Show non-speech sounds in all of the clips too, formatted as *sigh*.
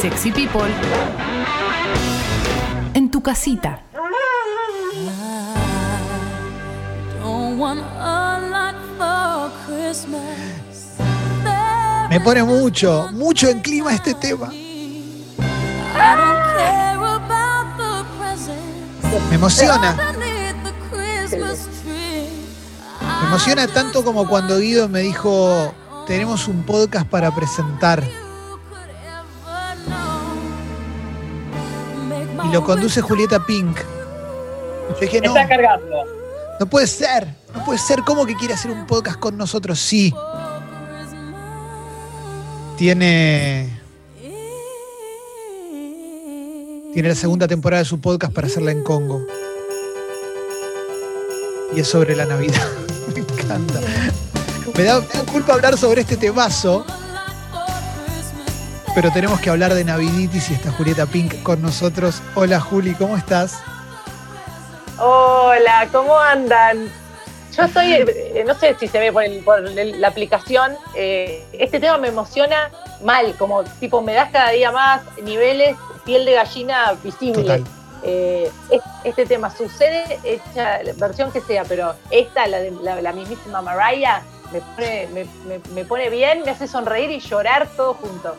Sexy People en tu casita. Me pone mucho, mucho en clima este tema. Me emociona. Me emociona tanto como cuando Guido me dijo, tenemos un podcast para presentar. Y lo conduce Julieta Pink. Yo dije, no, Está cargando. no puede ser, no puede ser. ¿Cómo que quiere hacer un podcast con nosotros? Sí. Tiene. Tiene la segunda temporada de su podcast para hacerla en Congo. Y es sobre la Navidad. *laughs* Me encanta. Me da culpa hablar sobre este temazo. Pero tenemos que hablar de Naviditis y está Julieta Pink con nosotros. Hola Juli, ¿cómo estás? Hola, ¿cómo andan? Yo estoy, eh, no sé si se ve por, el- por la aplicación, eh, este tema me emociona mal, como tipo me das cada día más niveles, piel de gallina visible. Eh, es- este tema sucede, hecha la versión que sea, pero esta, la, de, la, la mismísima Mariah, me pone, me, me- me pone bien, me hace sonreír y llorar todo junto.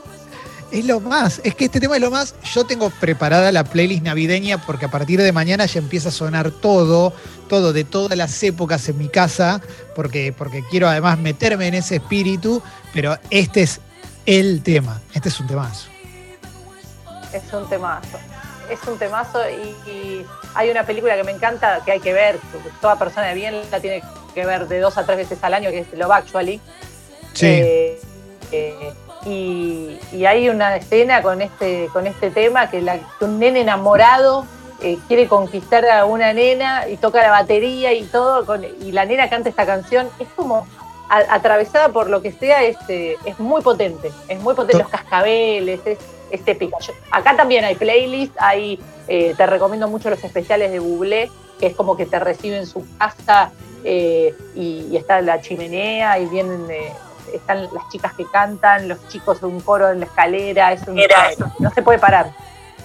Es lo más, es que este tema es lo más. Yo tengo preparada la playlist navideña porque a partir de mañana ya empieza a sonar todo, todo de todas las épocas en mi casa, porque, porque quiero además meterme en ese espíritu, pero este es el tema, este es un temazo. Es un temazo. Es un temazo y, y hay una película que me encanta que hay que ver. Toda persona de bien la tiene que ver de dos a tres veces al año, que es Love Actually. Sí, Eh, eh, y, y hay una escena con este, con este tema que, la- que un nene enamorado eh, quiere conquistar a una nena y toca la batería y todo, con- y la nena canta esta canción. Es como a- atravesada por lo que sea, es, eh, es muy potente. Es muy potente. Los cascabeles, es, es épica. Yo- acá también hay playlist, hay, eh, te recomiendo mucho los especiales de Bublé, que es como que te recibe en su casa eh, y, y está la chimenea y vienen eh, están las chicas que cantan, los chicos de un coro en la escalera, es un, no se puede parar.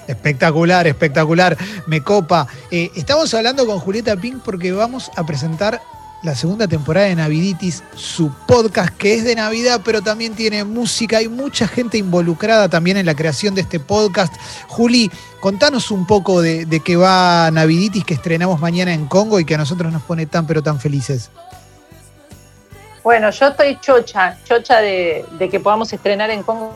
espectacular, espectacular, me copa. Eh, estamos hablando con Julieta Pink porque vamos a presentar la segunda temporada de Naviditis, su podcast que es de Navidad, pero también tiene música. Hay mucha gente involucrada también en la creación de este podcast. Juli, contanos un poco de, de qué va Naviditis que estrenamos mañana en Congo y que a nosotros nos pone tan pero tan felices. Bueno, yo estoy chocha, chocha de, de que podamos estrenar en Congo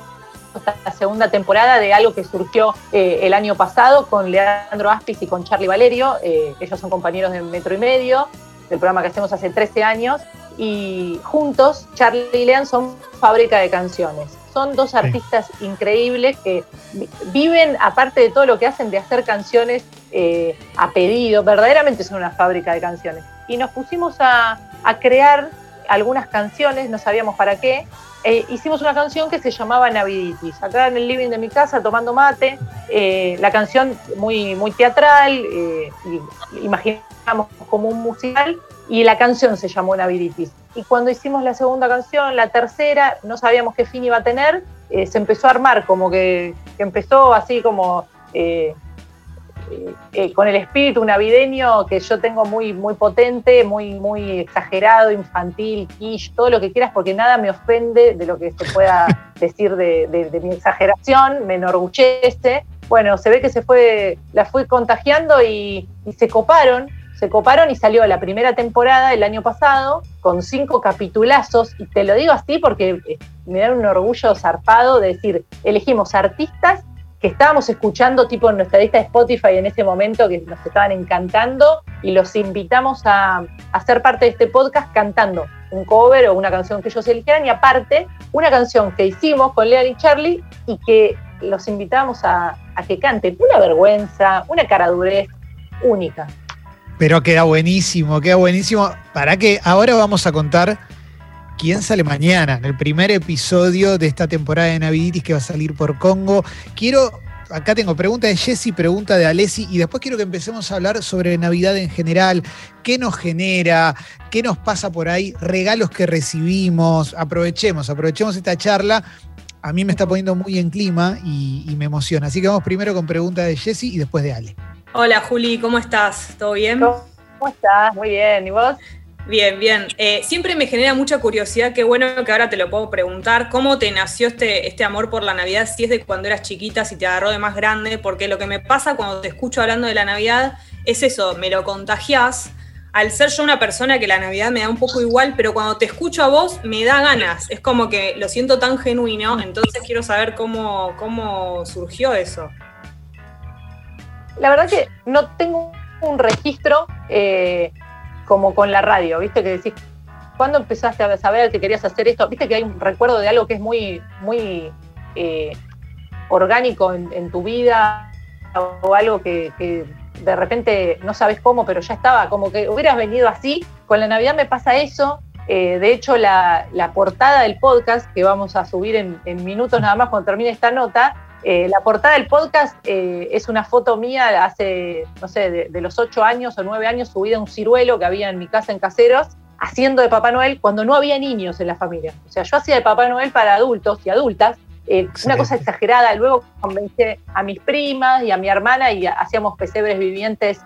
esta segunda temporada de algo que surgió eh, el año pasado con Leandro Aspis y con Charlie Valerio. Eh, ellos son compañeros de Metro y Medio, del programa que hacemos hace 13 años. Y juntos, Charlie y Lean son fábrica de canciones. Son dos artistas increíbles que vi- viven, aparte de todo lo que hacen, de hacer canciones eh, a pedido. Verdaderamente son una fábrica de canciones. Y nos pusimos a, a crear algunas canciones, no sabíamos para qué. Eh, hicimos una canción que se llamaba Naviditis. Acá en el living de mi casa, tomando mate, eh, la canción muy, muy teatral, eh, y- imaginamos como un musical, y la canción se llamó Naviditis. Y cuando hicimos la segunda canción, la tercera, no sabíamos qué fin iba a tener, se empezó a armar, como que empezó así como eh, con el espíritu navideño que yo tengo muy, muy potente, muy, muy exagerado, infantil, quiche, todo lo que quieras, porque nada me ofende de lo que se pueda *laughs* decir de, de- de mi exageración, me enorgullece. Bueno, se ve que se fue, la fue contagiando y, y se coparon, se coparon y salió la primera temporada el año pasado con cinco capitulazos, y te lo digo así porque eh, me da un orgullo zarpado de decir, elegimos artistas que estábamos escuchando tipo en nuestra lista de Spotify en ese momento que nos estaban encantando y los invitamos a, a ser parte de este podcast cantando un cover o una canción que ellos eligieran y aparte una canción que hicimos con Leon y Charlie y que los invitamos a, a que canten. Una vergüenza, una caradurez única. Pero queda buenísimo, queda buenísimo. Para que ahora vamos a contar quién sale mañana, en el primer episodio de esta temporada de Naviditis que va a salir por Congo. Quiero, acá tengo pregunta de Jessy, pregunta de Alessi, y después quiero que empecemos a hablar sobre Navidad en general, qué nos genera, qué nos pasa por ahí, regalos que recibimos. Aprovechemos, aprovechemos esta charla. a mí me está poniendo muy en clima y, me emociona. Así que vamos primero con pregunta de Jesse y después de Ale. Hola Juli, ¿cómo estás? ¿Todo bien? ¿Cómo estás? Muy bien. ¿Y vos? Bien, bien. Eh, siempre me genera mucha curiosidad, qué bueno que ahora te lo puedo preguntar, ¿cómo te nació este, este amor por la Navidad? Si es de cuando eras chiquita, si te agarró de más grande, porque lo que me pasa cuando te escucho hablando de la Navidad es eso, me lo contagias. Al ser yo una persona que la Navidad me da un poco igual, pero cuando te escucho a vos me da ganas, es como que lo siento tan genuino, entonces quiero saber cómo, cómo surgió eso. La verdad que no tengo un registro. Eh, como con la radio, ¿viste? Que decís, ¿cuándo empezaste a saber que querías hacer esto? ¿Viste que hay un recuerdo de algo que es muy, muy eh, orgánico en, tu vida o algo que, de repente no sabes cómo, pero ya estaba, como que hubieras venido así? Con la Navidad me pasa eso. Eh, de hecho, la, portada del podcast, que vamos a subir en, en minutos nada más cuando termine esta nota, eh, la portada del podcast eh, es una foto mía hace, no sé, de, los ocho años o nueve años, subida a un ciruelo que había en mi casa en Caseros, haciendo de Papá Noel cuando no había niños en la familia. O sea, yo hacía de Papá Noel para adultos y adultas, eh, una cosa exagerada. Luego convencí a mis primas y a mi hermana y hacíamos pesebres vivientes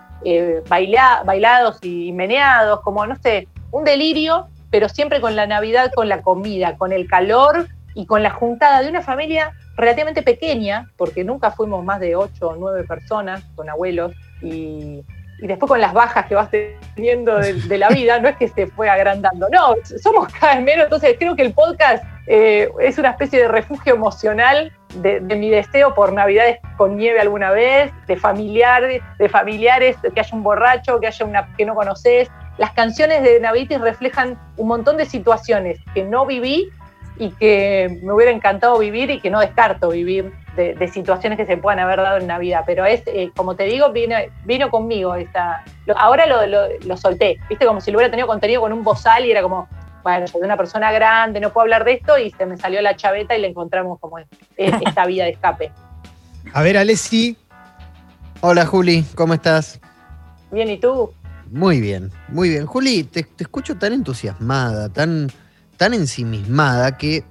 bailados y meneados, como, no sé, un delirio, pero siempre con la Navidad, con la comida, con el calor y con la juntada de una familia relativamente pequeña, porque nunca fuimos más de ocho o nueve personas con abuelos, y, después con las bajas que vas teniendo de, la vida, no es que se fue agrandando, no, somos cada vez menos, entonces creo que el podcast eh, es una especie de refugio emocional de, mi deseo por navidades con nieve alguna vez, de familiares, de familiares, que haya un borracho, que haya una que no conoces. Las canciones de Navitis reflejan un montón de situaciones que no viví y que me hubiera encantado vivir y que no descarto vivir de, situaciones que se puedan haber dado en Navidad. Pero es, eh, como te digo, vino, vino conmigo. Esta, ahora lo, lo, solté, viste, como si lo hubiera tenido contenido con un bozal y era como, bueno, soy una persona grande, no puedo hablar de esto y se me salió la chaveta y le encontramos como *laughs* esta vía de escape. A ver, Alessi. Hola, Juli, ¿cómo estás? Bien, ¿y tú? Muy bien, muy bien. Juli, te, te escucho tan entusiasmada, tan tan ensimismada que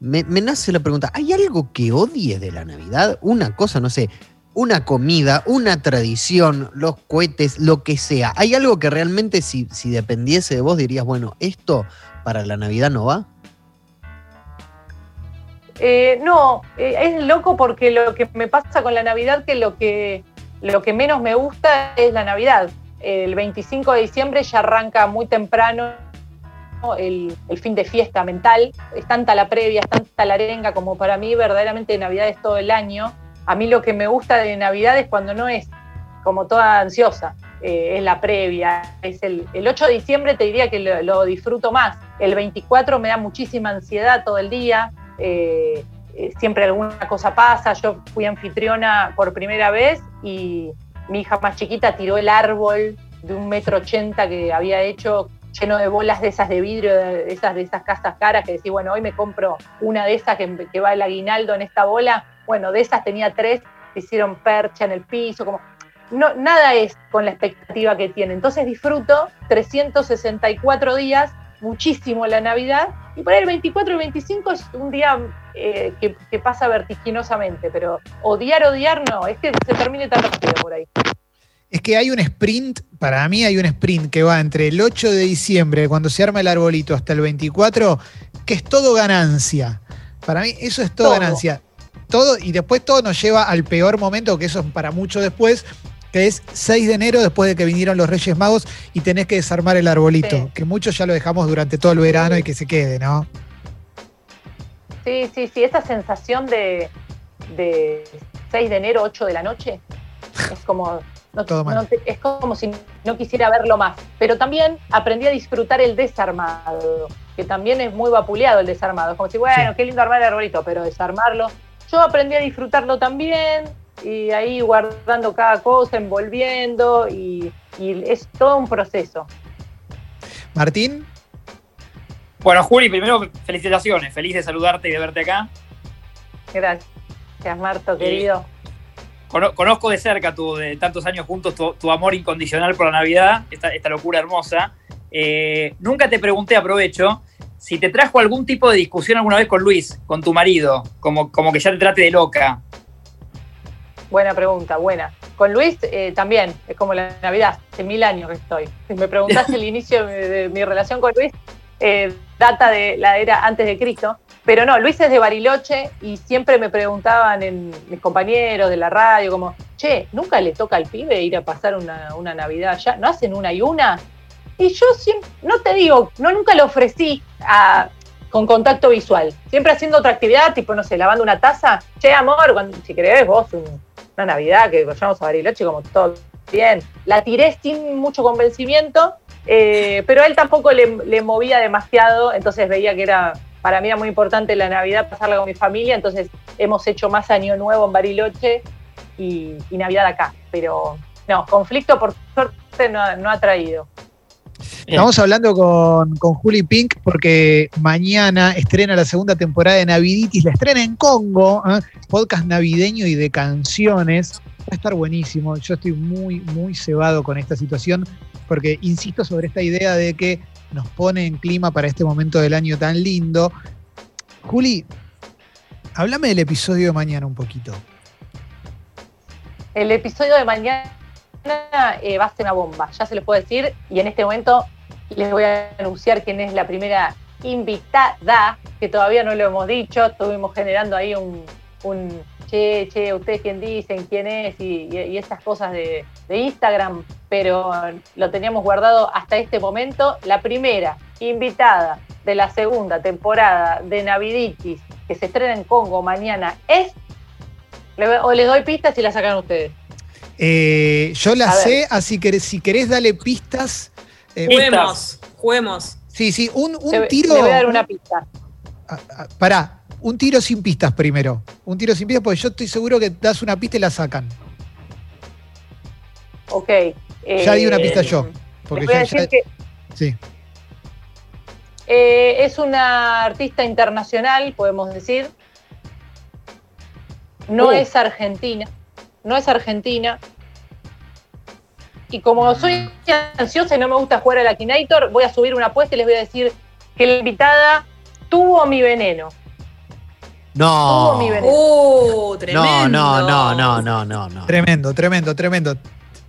me, nace la pregunta, ¿hay algo que odies de la Navidad? Una cosa, no sé, una comida, una tradición, los cohetes, lo que sea. ¿Hay algo que realmente si, si dependiese de vos dirías, bueno, esto para la Navidad no va? Eh, no, eh, es loco porque lo que me pasa con la Navidad que lo que lo que menos me gusta es la Navidad. El 25 de diciembre ya arranca muy temprano el, fin de fiesta mental. Es tanta la previa, es tanta la arenga como para mí verdaderamente Navidad es todo el año. A mí lo que me gusta de Navidad es cuando no es como toda ansiosa, eh, es la previa. Es el, 8 de diciembre te diría que lo, disfruto más. El 24 me da muchísima ansiedad todo el día. Eh, eh, siempre alguna cosa pasa. Yo fui anfitriona por primera vez y mi hija más chiquita tiró el árbol de un metro ochenta que había hecho lleno de bolas de esas de vidrio, de esas de esas casas caras que decís, bueno, hoy me compro una de esas que, que va el aguinaldo en esta bola. Bueno, de esas tenía tres, hicieron percha en el piso, como no, nada es con la expectativa que tiene. Entonces disfruto 364 días, muchísimo la Navidad, y por ahí el 24 y 25 es un día eh, que, que, pasa vertiginosamente, pero odiar, odiar no, es que se termine tan rápido por ahí es que hay un sprint, para mí hay un sprint que va entre el 8 de diciembre, cuando se arma el arbolito, hasta el 24, que es todo ganancia. Para mí eso es todo, ganancia. Todo, y después todo nos lleva al peor momento, que eso es para mucho después, que es 6 de enero, después de que vinieron los Reyes Magos y tenés que desarmar el arbolito, que muchos ya lo dejamos durante todo el verano y que se quede, ¿no? Sí, sí, sí, esa sensación de, de 6 de enero, 8 de la noche, es como es como si no quisiera verlo más. Pero también aprendí a disfrutar el desarmado, que también es muy vapuleado el desarmado. Es como si, bueno, qué lindo armar el arbolito, pero desarmarlo. Yo aprendí a disfrutarlo también y ahí guardando cada cosa, envolviendo y, es todo un proceso. Martín. Bueno, Juli, primero felicitaciones, feliz de saludarte y de verte acá. Gracias, Marto, querido conozco de cerca, tu, de tantos años juntos, tu, amor incondicional por la Navidad, esta, locura hermosa. Eh, nunca te pregunté, aprovecho, si te trajo algún tipo de discusión alguna vez con Luis, con tu marido, como, como que ya te trate de loca. Buena pregunta, buena. Con Luis eh, también, es como la Navidad, hace mil años que estoy. Si me preguntás *laughs* el inicio de, de mi relación con Luis, eh, data de la era antes de Cristo. Pero no, Luis es de Bariloche y siempre me preguntaban en mis compañeros de la radio, como, che, ¿nunca le toca al pibe ir a pasar una, una Navidad allá? ¿No hacen una y una? Y yo siempre, no te digo, no nunca lo ofrecí con contacto visual. Siempre haciendo otra actividad, tipo, no sé, lavando una taza. Che, amor, cuando- si querés vos un- una Navidad que vayamos a Bariloche, como todo bien. La tiré sin mucho convencimiento, eh, pero él tampoco le, le movía demasiado, entonces veía que era, para mí era muy importante la Navidad pasarla con mi familia, entonces hemos hecho más Año Nuevo en Bariloche y, y Navidad acá. Pero no, conflicto por suerte no, ha- no ha traído. Estamos hablando con, con Juli Pink porque mañana estrena la segunda temporada de Naviditis, la estrena en Congo, ¿eh? podcast navideño y de canciones. Va a estar buenísimo. Yo estoy muy, muy cebado con esta situación porque insisto sobre esta idea de que nos pone en clima para este momento del año tan lindo. Juli, háblame del episodio de mañana un poquito. El episodio de mañana eh, va a ser una bomba, ya se los puedo decir, y en este momento les voy a anunciar quién es la primera invitada, que todavía no lo hemos dicho, estuvimos generando ahí un, un che, che, ustedes quién dicen, quién es, y, y- esas cosas de Instagram, pero lo teníamos guardado hasta este momento. La primera invitada de la segunda temporada de Naviditis, que se estrena en Congo mañana, es... O les doy pistas y la sacan ustedes. Eh, yo la A ver. sé, así que si querés dale pistas. eh, Juguemos, juguemos. sí, sí, un, tiro. Le voy a dar una pista. Ah, ah, pará, un tiro sin pistas primero. Un tiro sin pistas, porque yo estoy seguro que das una pista y la sacan. Ok. Ya di una eh, pista yo. Les Porque voy a ya- decir ya- que sí. eh, es una artista internacional, podemos decir. No Uh. es argentina. No es argentina. Y como soy ansiosa y no me gusta jugar al Akinator, voy a subir una apuesta y les voy a decir que la invitada tuvo mi veneno. No. Tuvo mi veneno. Uh, tremendo. No, no, no, no, no, no, no. Tremendo, tremendo, tremendo.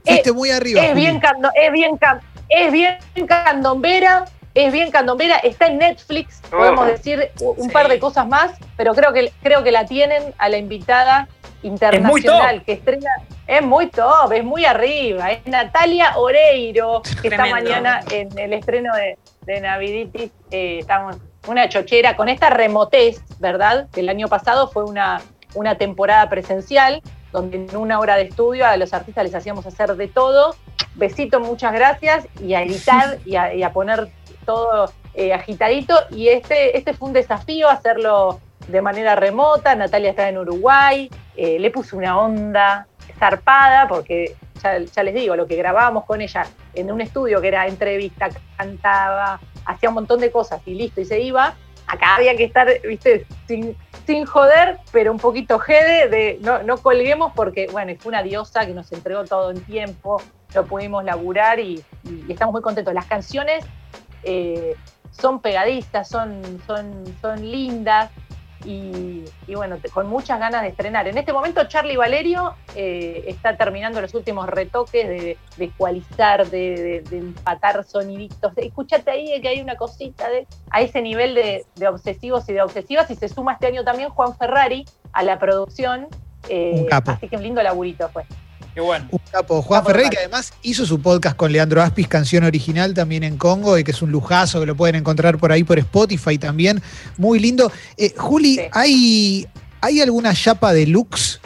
Fuiste muy arriba. Es Juli. bien, cando- es, bien, can- es bien candombera, es bien candombera, está en Netflix, podemos Oh. decir un Sí. par de cosas más, pero creo que, creo que la tienen a la invitada internacional que estrena. Es muy top, es muy arriba. Es Natalia Oreiro, que está Tremendo. mañana en el estreno de, de Naviditis. Eh, estamos una chochera con esta remotez, ¿verdad? Que el año pasado fue una, una temporada presencial, donde en una hora de estudio a los artistas les hacíamos hacer de todo. Besito, muchas gracias, y a editar *laughs* y a, y a poner todo eh, agitadito. Y este, este fue un desafío hacerlo de manera remota. Natalia está en Uruguay, eh, le puse una onda zarpada, porque ya, ya les digo, lo que grabábamos con ella en un estudio que era entrevista, cantaba, hacía un montón de cosas y listo, y se iba. Acá había que estar, viste, sin, sin joder, pero un poquito jede de no, no colguemos porque, bueno, fue una diosa que nos entregó todo en tiempo, lo pudimos laburar y, estamos muy contentos. Las canciones eh, son pegadizas, son, son, son lindas y, y bueno, con muchas ganas de estrenar. En este momento Charlie Valerio eh, está terminando los últimos retoques de, de ecualizar, de, de- de empatar soniditos. De, Escúchate ahí que hay una cosita de, a ese nivel de, de obsesivos y de obsesivas y se suma este año también Juan Ferrari a la producción. eh. Así que un lindo laburito fue. Qué bueno. Un capo, Juan Capo Ferrey, que además hizo su podcast con Leandro Aspis, canción original también en Congo, y que es un lujazo, que lo pueden encontrar por ahí por Spotify también. Muy lindo. Eh, Juli, Sí. ¿hay, ¿hay alguna chapa de Lux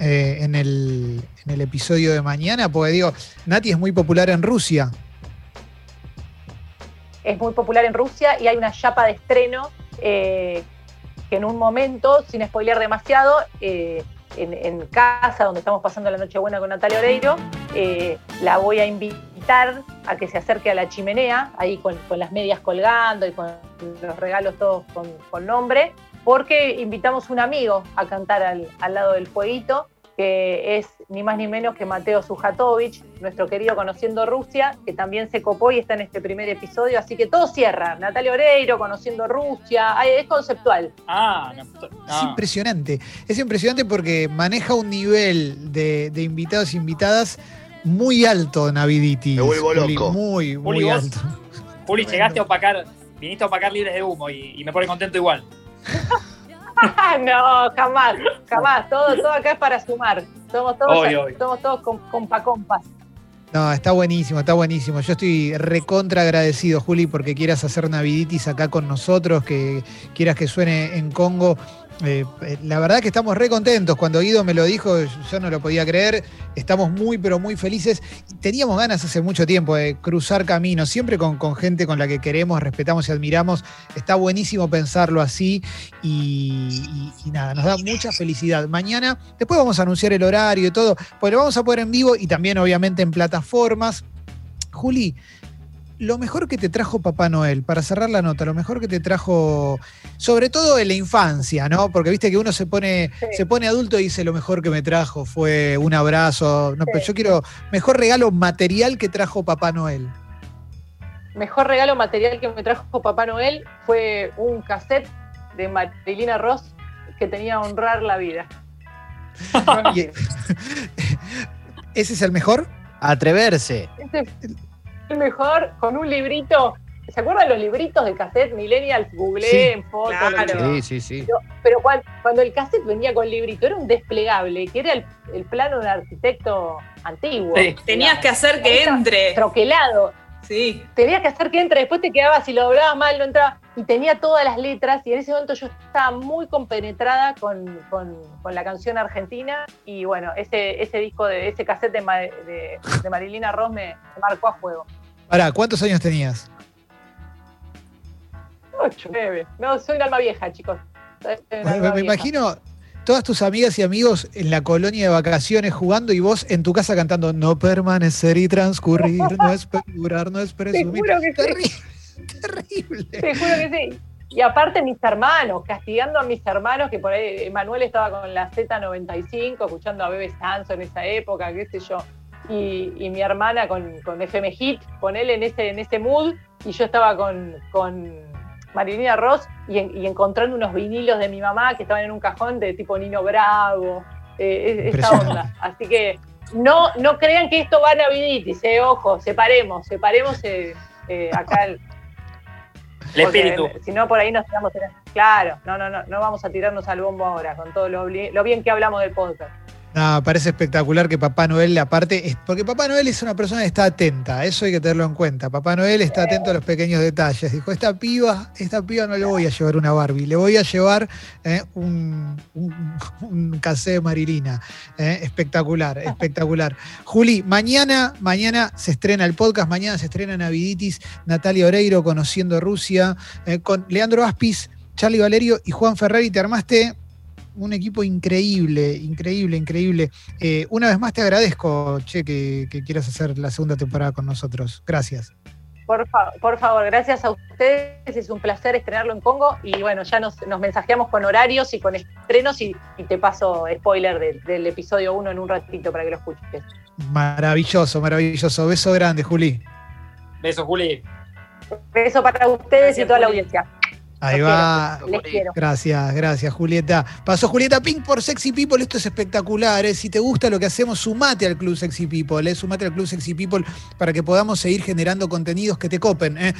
eh, en, el, en el episodio de mañana? Porque digo, Nati es muy popular en Rusia. es muy popular en Rusia y hay una chapa de estreno eh, que en un momento, sin spoilear demasiado, eh, en, casa, donde estamos pasando la Nochebuena con Natalia Oreiro, eh, la voy a invitar a que se acerque a la chimenea, ahí con, las medias colgando y con los regalos todos con, con nombre, porque invitamos un amigo a cantar al, al lado del fueguito que es ni más ni menos que Mateo Sujatovic, nuestro querido Conociendo Rusia, que también se copó y está en este primer episodio, así que todo cierra. Natalia Oreiro, Conociendo Rusia, ay, es conceptual. Ah, no, Es no. impresionante. Es impresionante porque maneja un nivel de, de invitados e invitadas muy alto, Naviditi. Me vuelvo loco. Muy, muy Juli, alto. Juli, llegaste a opacar, viniste a opacar libres de humo y, y me pone contento igual. *laughs* *laughs* no, jamás, jamás. Todo, todo acá es para sumar. Somos todos, Obvio, obvio. somos todos com- compa compas. No, está buenísimo, está buenísimo. Yo estoy recontra agradecido, Juli, porque quieras hacer Naviditis acá con nosotros, que quieras que suene en Congo. Eh, eh, la verdad que estamos re contentos. Cuando Guido me lo dijo, yo no lo podía creer. Estamos muy, pero muy felices. Teníamos ganas hace mucho tiempo de cruzar caminos, siempre con, gente con la que queremos, respetamos y admiramos. Está buenísimo pensarlo así y nada, nos da mucha felicidad. Mañana, después vamos a anunciar el horario y todo, pues lo vamos a poner en vivo y también obviamente en plataformas. Juli, lo mejor que te trajo Papá Noel, para cerrar la nota, lo mejor que te trajo, sobre todo en la infancia, ¿no? Porque viste que uno se pone, Sí. se pone adulto y dice lo mejor que me trajo fue un abrazo. No, pero yo quiero mejor regalo material que trajo Papá Noel. Mejor regalo material que me trajo Papá Noel fue un cassette de Marilina Ross que tenía honrar la vida. *laughs* *laughs* ¿Ese es el mejor? Atreverse. Este mejor con un librito. ¿Se acuerdan los libritos de cassette Millennials? Googleé Sí, en fotos. claro. Sí, sí, sí. Pero cuan- cuando, el cassette venía con librito, era un desplegable, que era el, el plano de un arquitecto antiguo. Sí. Tenías que hacer que entre. Troquelado. Sí. Tenías que hacer que entre, después te quedabas, si lo doblabas mal, no entraba. Y tenía todas las letras, y en ese momento yo estaba muy compenetrada con, con- con la canción argentina. Y bueno, ese, ese disco, de ese cassette de, de- de Marilina Ross me, me marcó a fuego. Pará, ¿cuántos años tenías? Ocho, nueve. No, soy una alma vieja, chicos. Me, alma me vieja. imagino todas tus amigas y amigos en la colonia de vacaciones jugando y vos en tu casa cantando No permanecer y transcurrir, no es perdurar, no es *laughs* presumir. juro que sí. terrible, *laughs* terrible. Te juro que sí. Y aparte mis hermanos, castigando a mis hermanos, que por ahí Manuel estaba con la Z95, escuchando a Bebe Sanso en esa época, qué sé yo. Y, y mi hermana con, con FM Hit, con él en ese, en ese mood, y yo estaba con, con Marilina Ross y, en- y encontrando unos vinilos de mi mamá que estaban en un cajón de tipo Nino Bravo, eh, es- esta onda. Así que no, no crean que esto va a Naviditis, eh, ojo, separemos, separemos eh, eh, acá el, espíritu. Si no, por ahí nos tiramos. en- Claro, no, no, no, no vamos a tirarnos al bombo ahora con todo lo, lo bien que hablamos del podcast. No, parece espectacular que Papá Noel, aparte, es- porque Papá Noel es una persona que está atenta, eso hay que tenerlo en cuenta. Papá Noel está atento a los pequeños detalles. Dijo, esta piba, esta piba no le voy a llevar una Barbie, le voy a llevar eh, un, un, casé de Marilina. Eh, espectacular, espectacular. Juli, mañana, mañana se estrena el podcast, mañana se estrena Naviditis, Natalia Oreiro, Conociendo Rusia, eh, con Leandro Aspis, Charlie Valerio y Juan Ferrari. Te armaste un equipo increíble, increíble, increíble. Eh, una vez más te agradezco, Che, que, que quieras hacer la segunda temporada con nosotros. Gracias. Por, fa- por favor, gracias a ustedes, es un placer estrenarlo en Congo y bueno, ya nos, nos mensajeamos con horarios y con estrenos y, y te paso spoiler del- del episodio 1 en un ratito para que lo escuches. Maravilloso, maravilloso. Beso grande, Juli. Besos, Juli. Beso para ustedes Gracias, y toda la audiencia. Ahí Los va. quiero, les quiero. Gracias, gracias, Julieta. Pasó Julieta Pink por Sexy People. Esto es espectacular. ¿eh? Si te gusta lo que hacemos, sumate al Club Sexy People. ¿eh? Sumate al Club Sexy People para que podamos seguir generando contenidos que te copen. ¿eh?